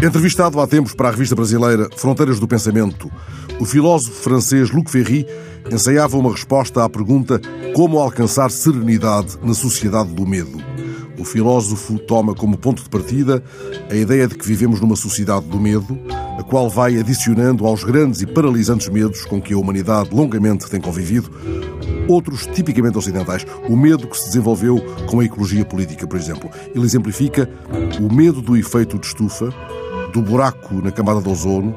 Entrevistado há tempos para a revista brasileira Fronteiras do Pensamento, o filósofo francês Luc Ferry ensaiava uma resposta à pergunta como alcançar serenidade na sociedade do medo. O filósofo toma como ponto de partida a ideia de que vivemos numa sociedade do medo, a qual vai adicionando aos grandes e paralisantes medos com que a humanidade longamente tem convivido, outros tipicamente ocidentais. O medo que se desenvolveu com a ecologia política, por exemplo. Ele exemplifica o medo do efeito de estufa, do buraco na camada de ozono,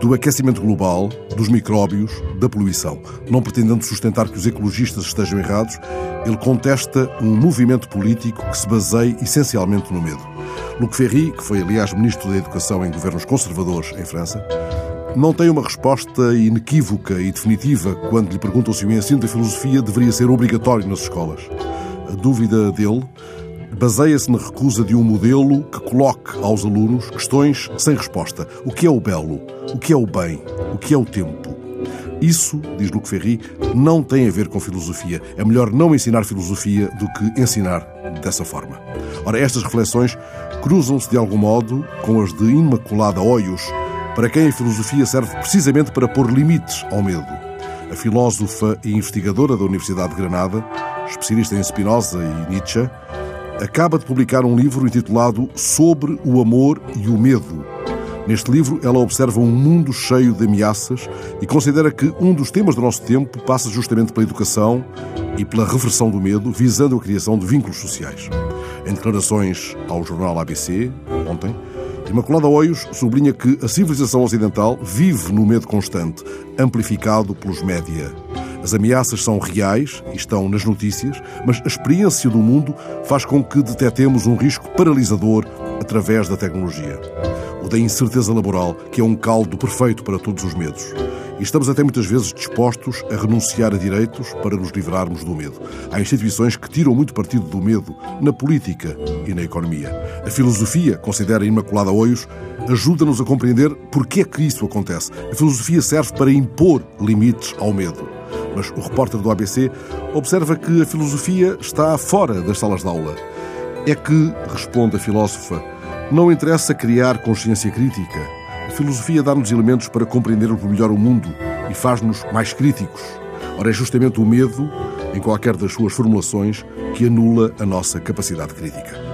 do aquecimento global, dos micróbios, da poluição. Não pretendendo sustentar que os ecologistas estejam errados, ele contesta um movimento político que se baseia essencialmente no medo. Luc Ferry, que foi aliás ministro da Educação em governos conservadores em França, não tem uma resposta inequívoca e definitiva quando lhe perguntam se o ensino da filosofia deveria ser obrigatório nas escolas. A dúvida dele baseia-se na recusa de um modelo que coloque aos alunos questões sem resposta. O que é o belo? O que é o bem? O que é o tempo? Isso, diz Luc Ferry, não tem a ver com filosofia. É melhor não ensinar filosofia do que ensinar dessa forma. Ora, estas reflexões cruzam-se de algum modo com as de Imaculada Hoyos, para quem a filosofia serve precisamente para pôr limites ao medo. A filósofa e investigadora da Universidade de Granada, especialista em Spinoza e Nietzsche, acaba de publicar um livro intitulado Sobre o Amor e o Medo. Neste livro, ela observa um mundo cheio de ameaças e considera que um dos temas do nosso tempo passa justamente pela educação e pela reversão do medo, visando a criação de vínculos sociais. Em declarações ao jornal ABC, ontem, Imaculada Oios sublinha que a civilização ocidental vive no medo constante, amplificado pelos média. As ameaças são reais e estão nas notícias, mas a experiência do mundo faz com que detetemos um risco paralisador através da tecnologia. O da incerteza laboral, que é um caldo perfeito para todos os medos. E estamos até muitas vezes dispostos a renunciar a direitos para nos livrarmos do medo. Há instituições que tiram muito partido do medo na política e na economia. A filosofia, considera Imaculada Oios, ajuda-nos a compreender porque é que isso acontece. A filosofia serve para impor limites ao medo. Mas o repórter do ABC observa que a filosofia está fora das salas de aula. É que, responde a filósofa, não interessa criar consciência crítica. A filosofia dá-nos elementos para compreendermos melhor o mundo e faz-nos mais críticos. Ora, é justamente o medo, em qualquer das suas formulações, que anula a nossa capacidade crítica.